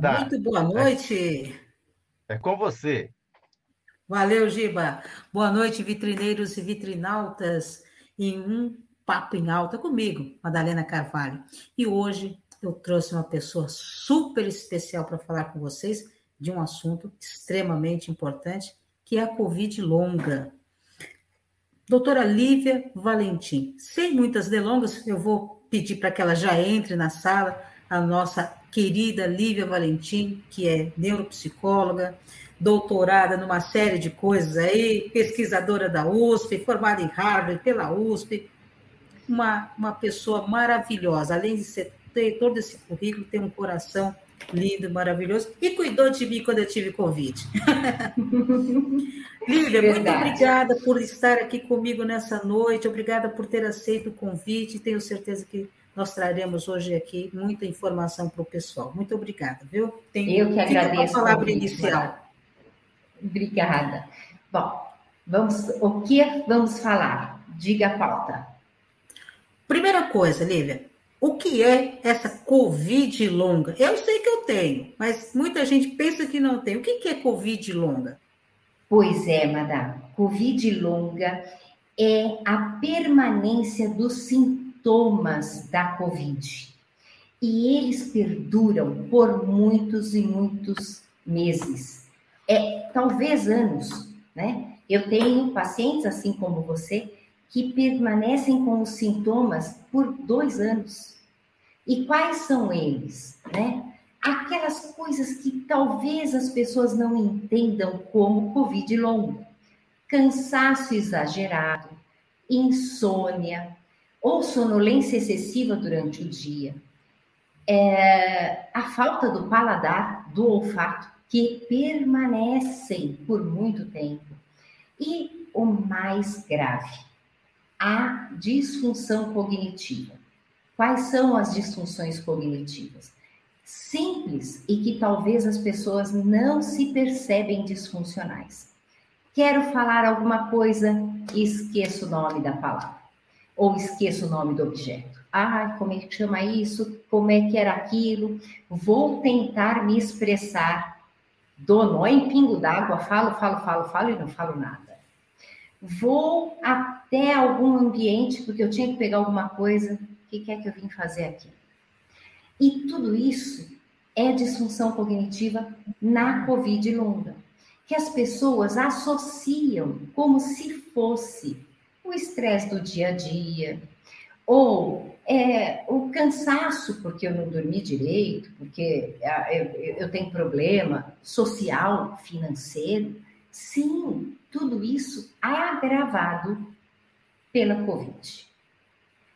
Muito boa noite. É, é com você. Valeu, Giba. Boa noite, vitrineiros e vitrinautas, em um papo em alta comigo, Madalena Carvalho. E hoje eu trouxe uma pessoa super especial para falar com vocês de um assunto extremamente importante, que é a Covid longa. Doutora Lívia Valentim. Sem muitas delongas, eu vou pedir para que ela já entre na sala, a nossa querida Lívia Valentim, que é neuropsicóloga, doutorada numa série de coisas aí, pesquisadora da USP, formada em Harvard pela USP, uma, uma pessoa maravilhosa, além de ser, ter todo esse currículo, tem um coração lindo, maravilhoso, e cuidou de mim quando eu tive Covid. Lívia, muito obrigada por estar aqui comigo nessa noite, obrigada por ter aceito o convite, tenho certeza que nós traremos hoje aqui muita informação para o pessoal. Muito obrigada, viu? Tenho, Eu que agradeço. A palavra inicial. Obrigada. Bom, vamos, o que vamos falar? Diga a pauta. Primeira coisa, Lívia, o que é essa Covid longa? Eu sei que eu tenho, mas muita gente pensa que não tem. O que é Covid longa? Pois é, madame. Covid longa é a permanência dos sintomas sintomas da Covid. E eles perduram por muitos e muitos meses, é, talvez anos, né? Eu tenho pacientes, assim como você, que permanecem com os sintomas por dois anos. E quais são eles, né? Aquelas coisas que talvez as pessoas não entendam como Covid longo. Cansaço exagerado, insônia, ou sonolência excessiva durante o dia, é, a falta do paladar, do olfato, que permanecem por muito tempo. E o mais grave, a disfunção cognitiva. Quais são as disfunções cognitivas? Simples e que talvez as pessoas não se percebem disfuncionais. Quero falar alguma coisa e esqueço o nome da palavra ou esqueço o nome do objeto. Ah, como é que chama isso? Como é que era aquilo? Vou tentar me expressar. Dou nó em pingo d'água, falo, falo, falo, falo e não falo nada. Vou até algum ambiente porque eu tinha que pegar alguma coisa. O que é que eu vim fazer aqui? E tudo isso é disfunção cognitiva na Covid longa, que as pessoas associam como se fosse o estresse do dia a dia, ou é, o cansaço, porque eu não dormi direito, porque ah, eu, eu tenho problema social, financeiro. Sim, tudo isso agravado pela Covid.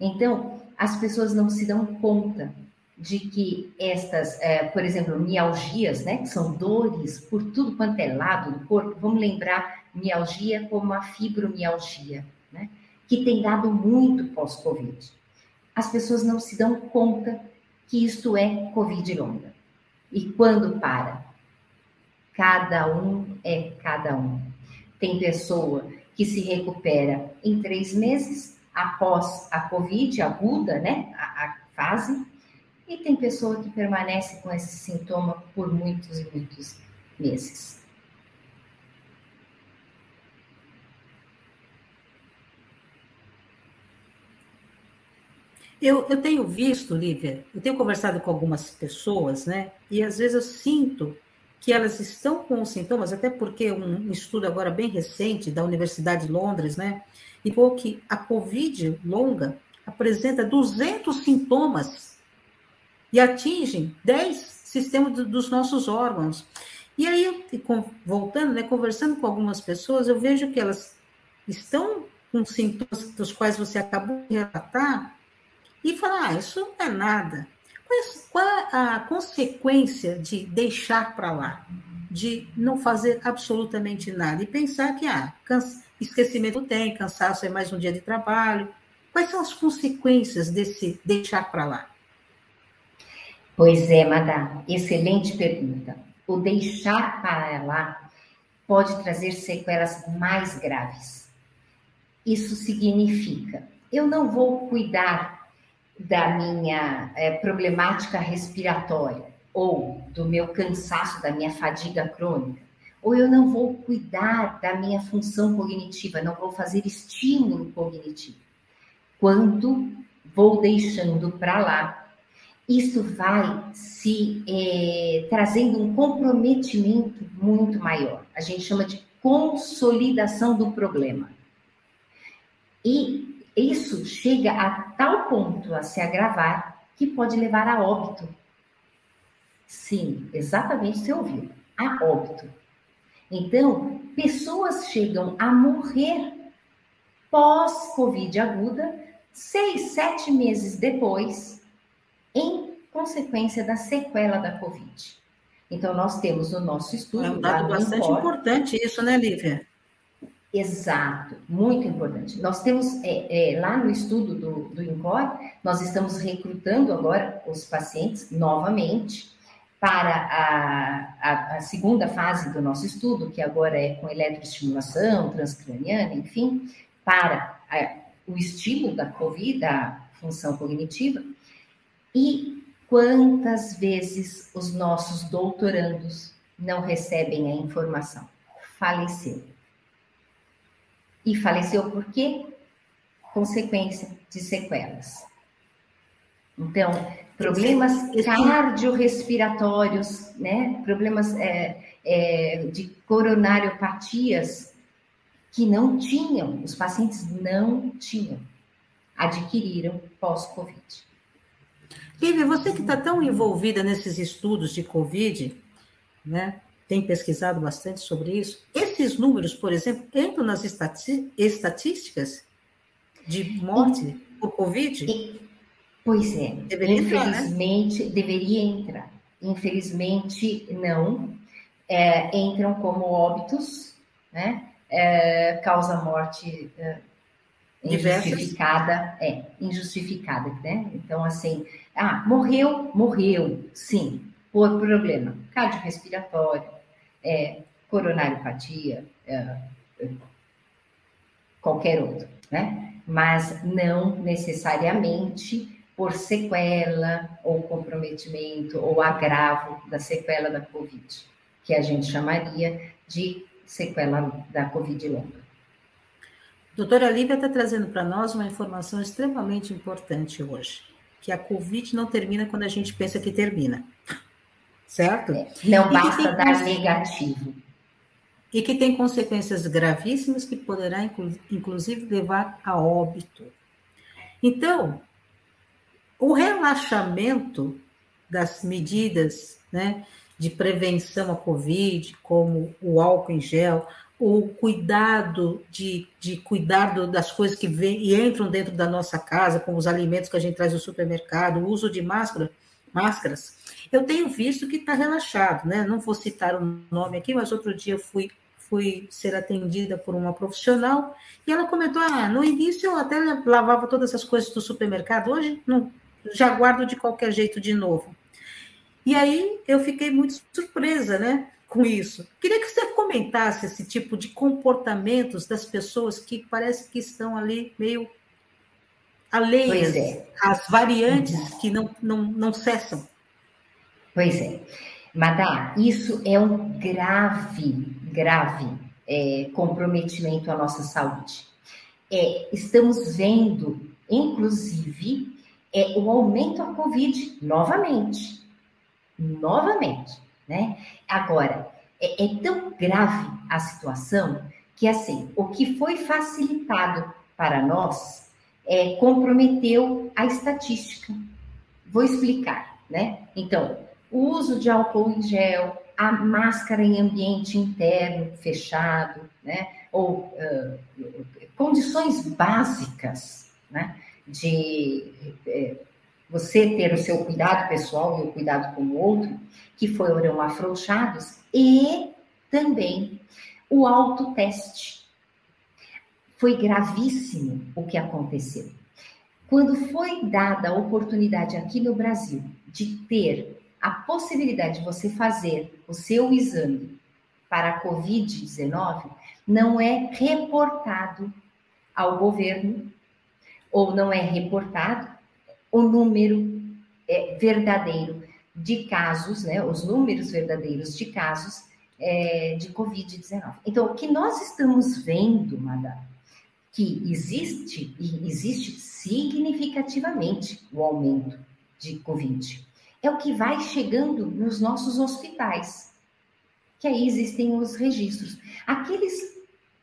Então, as pessoas não se dão conta de que estas, é, por exemplo, mialgias, né, que são dores por tudo quanto é lado do corpo, vamos lembrar mialgia como a fibromialgia? Que tem dado muito pós-Covid. As pessoas não se dão conta que isto é Covid longa. E quando para? Cada um é cada um. Tem pessoa que se recupera em três meses após a Covid aguda, né? A, a fase. E tem pessoa que permanece com esse sintoma por muitos e muitos meses. Eu, eu tenho visto, Lívia, eu tenho conversado com algumas pessoas, né? E às vezes eu sinto que elas estão com sintomas, até porque um, estudo agora bem recente da Universidade de Londres, né? E que a Covid longa apresenta 200 sintomas e atingem 10 sistemas dos nossos órgãos. E aí, voltando, né, conversando com algumas pessoas, eu vejo que elas estão com sintomas dos quais você acabou de relatar, e falar: ah, isso não é nada. Mas qual é a consequência de deixar para lá? De não fazer absolutamente nada e pensar que ah, esquecimento tem, cansaço é mais um dia de trabalho. Quais são as consequências desse deixar para lá? Pois é, Madá, excelente pergunta. O deixar para lá pode trazer sequelas mais graves. Isso significa, eu não vou cuidar da minha é, problemática respiratória, ou do meu cansaço, da minha fadiga crônica, ou eu não vou cuidar da minha função cognitiva, não vou fazer estímulo cognitivo. Quanto vou deixando para lá, isso vai se é, trazendo um comprometimento muito maior. A gente chama de consolidação do problema. E isso chega a tal ponto a se agravar que pode levar a óbito. Sim, exatamente você ouviu, a óbito. Então, pessoas chegam a morrer pós-Covid aguda, seis, sete meses depois, em consequência da sequela da Covid. Então, nós temos no nosso estudo. É um dado bastante importante isso, né, Lívia? Exato, muito importante. Nós temos é, é, lá no estudo do, do INCOR, nós estamos recrutando agora os pacientes novamente para a, a, a, segunda fase do nosso estudo, que agora é com eletroestimulação transcraniana, enfim, para a, o estímulo da COVID, da função cognitiva. E quantas vezes os nossos doutorandos não recebem a informação? Faleceu. E faleceu por quê? Consequência de sequelas. Então, problemas cardiorrespiratórios, né? Problemas é, é, de coronariopatias que não tinham, os pacientes não tinham, adquiriram pós-Covid. Lívia, você que está tão envolvida nesses estudos de Covid, né? Tem pesquisado bastante sobre isso. Esses números, por exemplo, entram nas estatísticas de morte por Covid? E, Pois é. Deveria Infelizmente, entrar, né? deveria entrar. Infelizmente, não. É, entram como óbitos, né? É, causa morte é, injustificada, é, injustificada, né? Então, assim, ah, morreu, morreu, sim, por problema cardiorrespiratório, é, coronariopatia, é, qualquer outro, né? Mas não necessariamente por sequela ou comprometimento ou agravo da sequela da Covid, que a gente chamaria de sequela da Covid longa. Doutora Lívia está trazendo para nós uma informação extremamente importante hoje, que a Covid não termina quando a gente pensa que termina, certo? É, não basta dar negativo. E que tem consequências gravíssimas que poderá, inclusive, levar a óbito. Então, o relaxamento das medidas né, de prevenção à Covid, como o álcool em gel, o cuidado de, de cuidar das coisas que vêm e entram dentro da nossa casa, como os alimentos que a gente traz do supermercado, o uso de máscara, máscaras, eu tenho visto que está relaxado, né? Não vou citar o nome aqui, mas outro dia eu fui, fui ser atendida por uma profissional e ela comentou: ah, no início eu até lavava todas essas coisas do supermercado, hoje não, já guardo de qualquer jeito de novo. E aí eu fiquei muito surpresa, né, com isso. Queria que você comentasse esse tipo de comportamentos das pessoas que parece que estão ali meio alheias é. às variantes uhum. que não, não, não cessam. Pois é. Madá, isso é um grave, grave é, comprometimento à nossa saúde. É, estamos vendo, inclusive, é o aumento da Covid novamente. Novamente, né? Agora, é, é tão grave a situação que, assim, o que foi facilitado para nós é, comprometeu a estatística. Vou explicar, né? Então, o uso de álcool em gel, a máscara em ambiente interno fechado, né? Ou uh, condições básicas, né? de é, você ter o seu cuidado pessoal e o cuidado com o outro, que foram afrouxados, e também o autoteste. Foi gravíssimo o que aconteceu. Quando foi dada a oportunidade aqui no Brasil de ter a possibilidade de você fazer o seu exame para a Covid-19, não é reportado ao governo ou não é reportado o número é, verdadeiro de casos, né, os números verdadeiros de casos é, de Covid-19. Então, o que nós estamos vendo, Madá, que existe, e existe significativamente o aumento de Covid, é o que vai chegando nos nossos hospitais, que aí existem os registros. Aqueles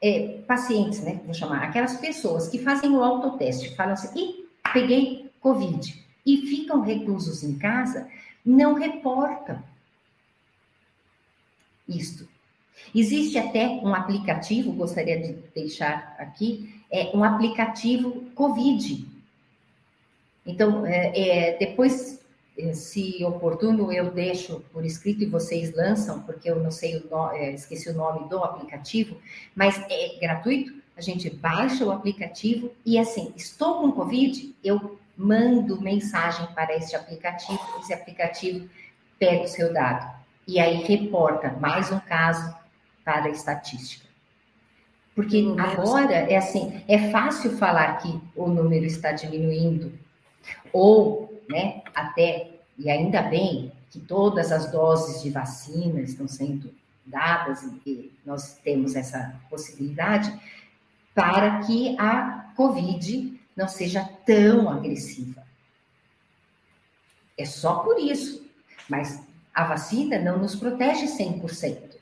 é, pacientes, né, vou chamar, aquelas pessoas que fazem o autoteste, falam assim, Ih, peguei Covid, e ficam reclusos em casa, não reportam isto. Existe até um aplicativo, gostaria de deixar aqui, é um aplicativo Covid. Então, é, é, depois, se oportuno, eu deixo por escrito e vocês lançam, porque eu não sei o nome, é, esqueci o nome do aplicativo, mas é gratuito. A gente baixa o aplicativo e assim, estou com Covid, eu mando mensagem para este aplicativo, esse aplicativo pega o seu dado e aí reporta mais um caso para a estatística. Porque agora é assim, é fácil falar que o número está diminuindo, ou, né, até, e ainda bem que todas as doses de vacina estão sendo dadas e nós temos essa possibilidade para que a Covid não seja tão agressiva. É só por isso. Mas a vacina não nos protege 100%.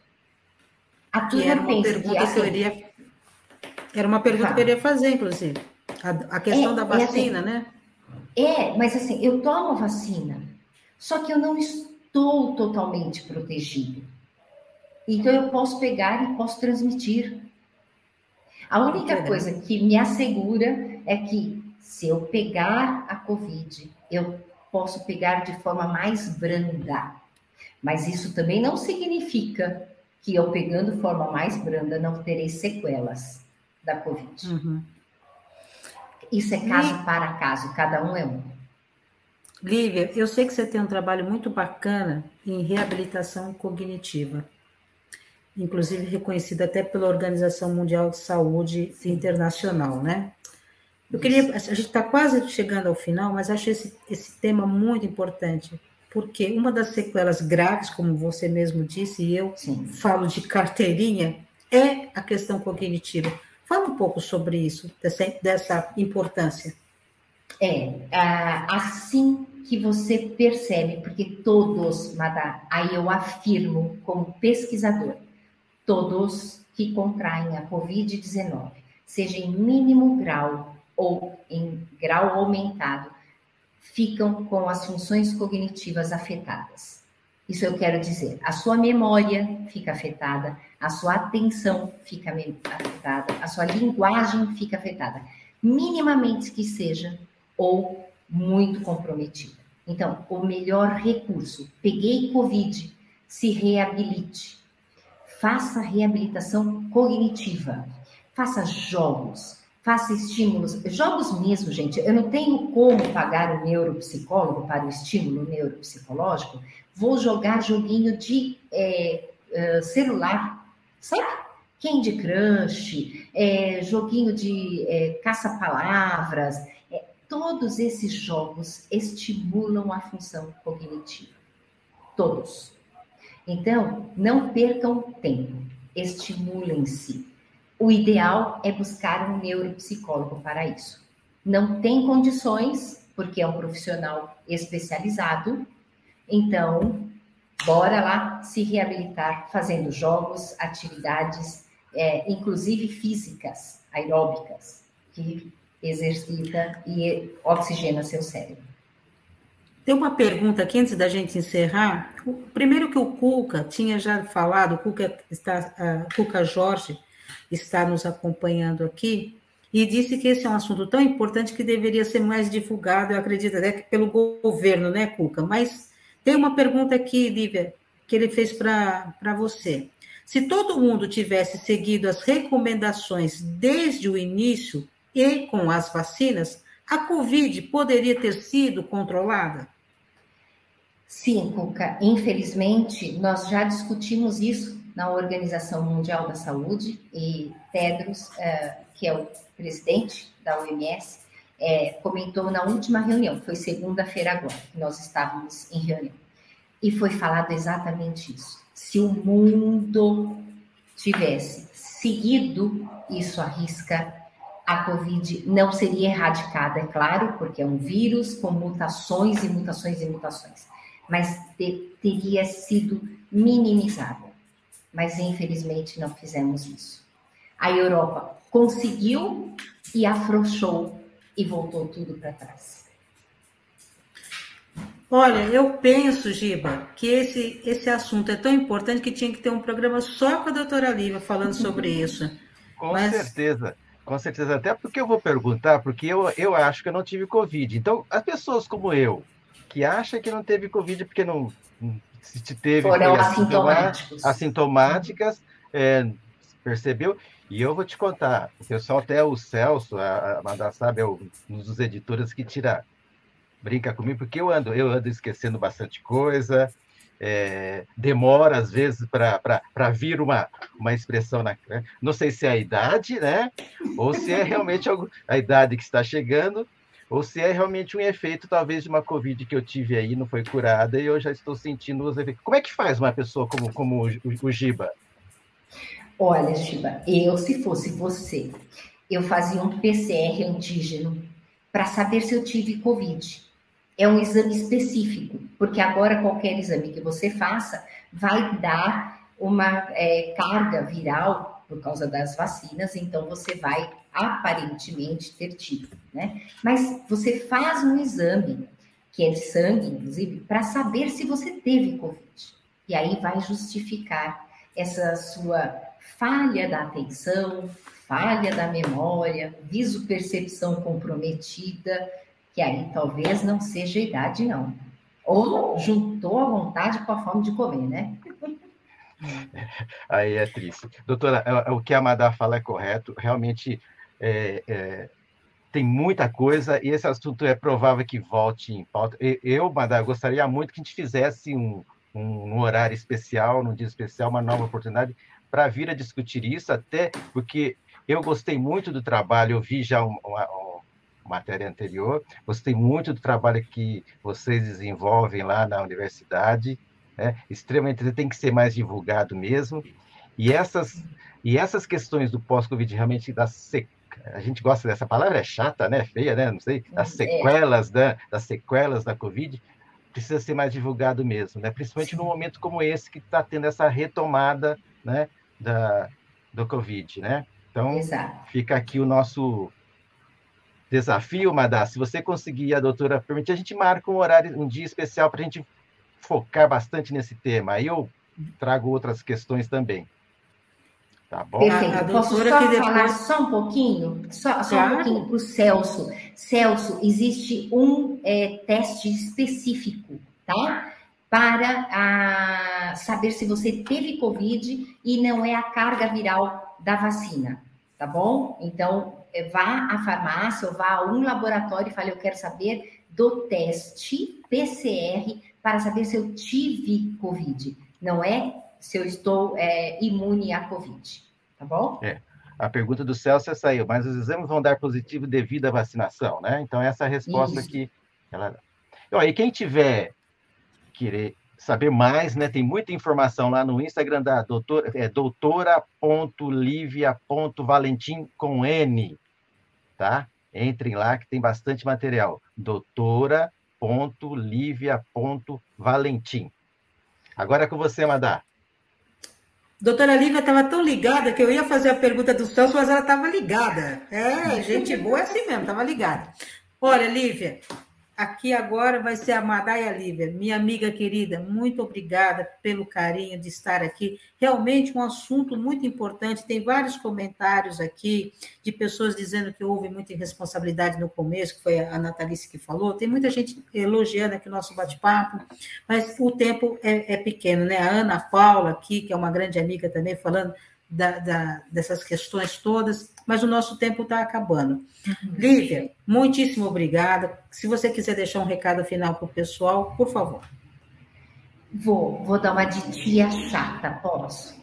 A turma era uma pergunta que, assim, que eu iria, era uma pergunta que eu iria fazer, inclusive. A, a questão é, da vacina, é assim, né? É, mas assim, eu tomo a vacina, só que eu não estou totalmente protegido. Então eu posso pegar e posso transmitir. A única coisa que me assegura é que se eu pegar a Covid, eu posso pegar de forma mais branda. Mas isso também não significa que eu pegando forma mais branda não terei sequelas da Covid. Uhum. Isso é caso e... para caso, cada um é um. Lívia, eu sei que você tem um trabalho muito bacana em reabilitação cognitiva inclusive reconhecida até pela Organização Mundial de Saúde Internacional, né? Eu queria, a gente está quase chegando ao final, mas acho esse, esse tema muito importante, porque uma das sequelas graves, como você mesmo disse, e eu Sim. falo de carteirinha, é a questão cognitiva. Fala um pouco sobre isso, dessa, importância. É, assim que você percebe, porque todos, Madá, aí eu afirmo como pesquisador, todos que contraem a Covid-19, seja em mínimo grau ou em grau aumentado, ficam com as funções cognitivas afetadas. Isso eu quero dizer, a sua memória fica afetada, a sua atenção fica afetada, a sua linguagem fica afetada, minimamente que seja, ou muito comprometida. Então, o melhor recurso, peguei Covid, se reabilite, faça reabilitação cognitiva, faça jogos, faça estímulos, jogos mesmo, gente. Eu não tenho como pagar o neuropsicólogo para o estímulo neuropsicológico, vou jogar joguinho de é, é, celular, sabe? Candy Crush, é, joguinho de é, caça-palavras, é, todos esses jogos estimulam a função cognitiva. Todos. Então, não percam tempo, estimulem-se. O ideal é buscar um neuropsicólogo para isso. Não tem condições, porque é um profissional especializado, então, bora lá se reabilitar fazendo jogos, atividades, é, inclusive físicas, aeróbicas, que exercita e oxigena seu cérebro. Tem uma pergunta aqui antes da gente encerrar. O, primeiro que o Cuca tinha já falado, o Cuca, está, Cuca Jorge está nos acompanhando aqui, e disse que esse é um assunto tão importante que deveria ser mais divulgado, eu acredito até pelo governo, né, Cuca? Mas tem uma pergunta aqui, Lívia, que ele fez para você. Se todo mundo tivesse seguido as recomendações desde o início e com as vacinas, a Covid poderia ter sido controlada? Sim, Cuca, infelizmente, nós já discutimos isso na Organização Mundial da Saúde e Tedros, eh, que é o presidente da OMS, eh, comentou na última reunião, foi segunda-feira agora, que nós estávamos em reunião. e foi falado exatamente isso. Se o mundo tivesse seguido isso à risca, a Covid não seria erradicada, é claro, porque é um vírus com mutações e mutações e mutações, mas te, teria sido minimizada. Mas infelizmente não fizemos isso. A Europa conseguiu e afrouxou e voltou tudo para trás. Olha, eu penso, Giba, que esse, esse assunto é tão importante que tinha que ter um programa só com a doutora Lívia falando sobre isso. Com Mas... certeza, com certeza. Até porque eu vou perguntar, porque eu, eu acho que eu não tive Covid. Então, as pessoas como eu, que acham que não teve Covid porque não se teve foram assintomáticos. assintomáticas, é, percebeu? E eu vou te contar, o pessoal até o Celso, a, a sabe, é um dos editores que tira brinca comigo, porque eu ando, eu ando esquecendo bastante coisa, é, demora às vezes para vir uma, uma expressão na. Né? Não sei se é a idade, né? Ou se é realmente a idade que está chegando, ou se é realmente um efeito, talvez, de uma Covid que eu tive aí, não foi curada, e eu já estou sentindo os efeitos. Como é que faz uma pessoa como, como o, o, o Giba? Olha, Giba, eu, se fosse você, eu fazia um PCR antígeno para saber se eu tive Covid é um exame específico, porque agora qualquer exame que você faça vai dar uma é, carga viral por causa das vacinas, então você vai aparentemente ter tido, né? Mas você faz um exame, que é de sangue, inclusive, para saber se você teve Covid. E aí vai justificar essa sua falha da atenção, falha da memória, viso-percepção comprometida, que aí talvez não seja idade, não. Ou juntou a vontade com a fome de comer, né? Aí é triste. Doutora, é, é, o que a Madá fala é correto. Realmente é, é, tem muita coisa e esse assunto é provável que volte em pauta. Eu, Madá, gostaria muito que a gente fizesse um, um horário especial, num dia especial, uma nova oportunidade para vir a discutir isso, até porque eu gostei muito do trabalho, eu vi já uma, matéria anterior. Gostei muito do trabalho que vocês desenvolvem lá na universidade. Né? Extremamente, tem que ser mais divulgado mesmo. E essas, e essas questões do pós-Covid realmente das sec... a gente gosta dessa palavra, é chata, né? Feia, né? Não sei, das é. sequelas da, das sequelas da Covid, precisa ser mais divulgado mesmo, né? Principalmente Sim. num momento como esse que está tendo essa retomada, né? Da, do Covid, né? Então, Exato. fica aqui o nosso desafio, Madá. Se você conseguir, a doutora permitir, a gente marca um horário, um dia especial para a gente focar bastante nesse tema. Aí eu trago outras questões também. Tá bom? Perfeito. A, a Posso só depois... falar só um pouquinho? Só, só claro. um pouquinho para o Celso. Celso, existe um é, teste específico, tá? Para a, saber se você teve Covid e não é a carga viral da vacina, tá bom? Então, é, vá à farmácia ou vá a um laboratório e fale: Eu quero saber do teste PCR para saber se eu tive Covid. Não é se eu estou é, imune à Covid. Tá bom? É. A pergunta do Celso saiu, mas os exames vão dar positivo devido à vacinação, né? Então, essa é a resposta Isso. que ela. E quem tiver querer saber mais, né? Tem muita informação lá no Instagram da doutora, é doutora.livia.valentim com N tá? Entrem lá que tem bastante material. doutora.livia.valentim. Agora é com você, Madá. Doutora Lívia estava tão ligada que eu ia fazer a pergunta do Celso, mas ela estava ligada. É, gente boa é assim mesmo, estava ligada. Olha, Lívia, Aqui agora vai ser a Madaia Lívia, minha amiga querida, muito obrigada pelo carinho de estar aqui. Realmente um assunto muito importante. Tem vários comentários aqui de pessoas dizendo que houve muita irresponsabilidade no começo, que foi a Natalice que falou. Tem muita gente elogiando aqui o nosso bate-papo, mas o tempo é, é pequeno, né? A Ana Paula aqui, que é uma grande amiga também, falando da, da, dessas questões todas, mas o nosso tempo está acabando. Uhum. Lívia, muitíssimo obrigada. Se você quiser deixar um recado final para o pessoal, por favor. Vou, vou dar uma de tia chata, posso?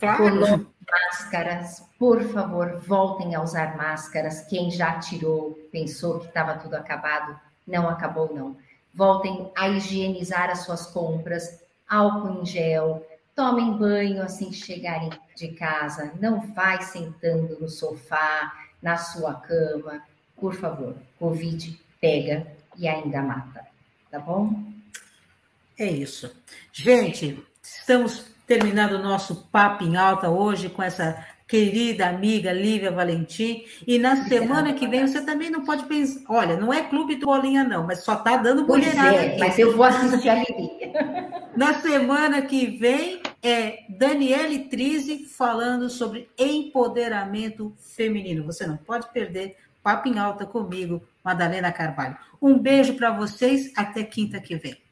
Claro. máscaras, por favor, voltem a usar máscaras. Quem já tirou, pensou que estava tudo acabado, não acabou, não. voltem a higienizar as suas compras, álcool em gel, tomem banho assim que chegarem de casa, não vai sentando no sofá, na sua cama, por favor. Covid pega e ainda mata, tá bom? É isso. Gente, estamos terminando o nosso papo em alta hoje com essa querida amiga Lívia Valentim. E na semana que vem você também não pode pensar. Olha, não é clube do bolinha, não, mas só tá dando mulherada. Pois é, mas eu vou assistir a Lívia. Na semana que vem é Daniele Trise falando sobre empoderamento feminino. Você não pode perder papo em alta comigo, Madalena Carvalho. Um beijo para vocês, até quinta que vem.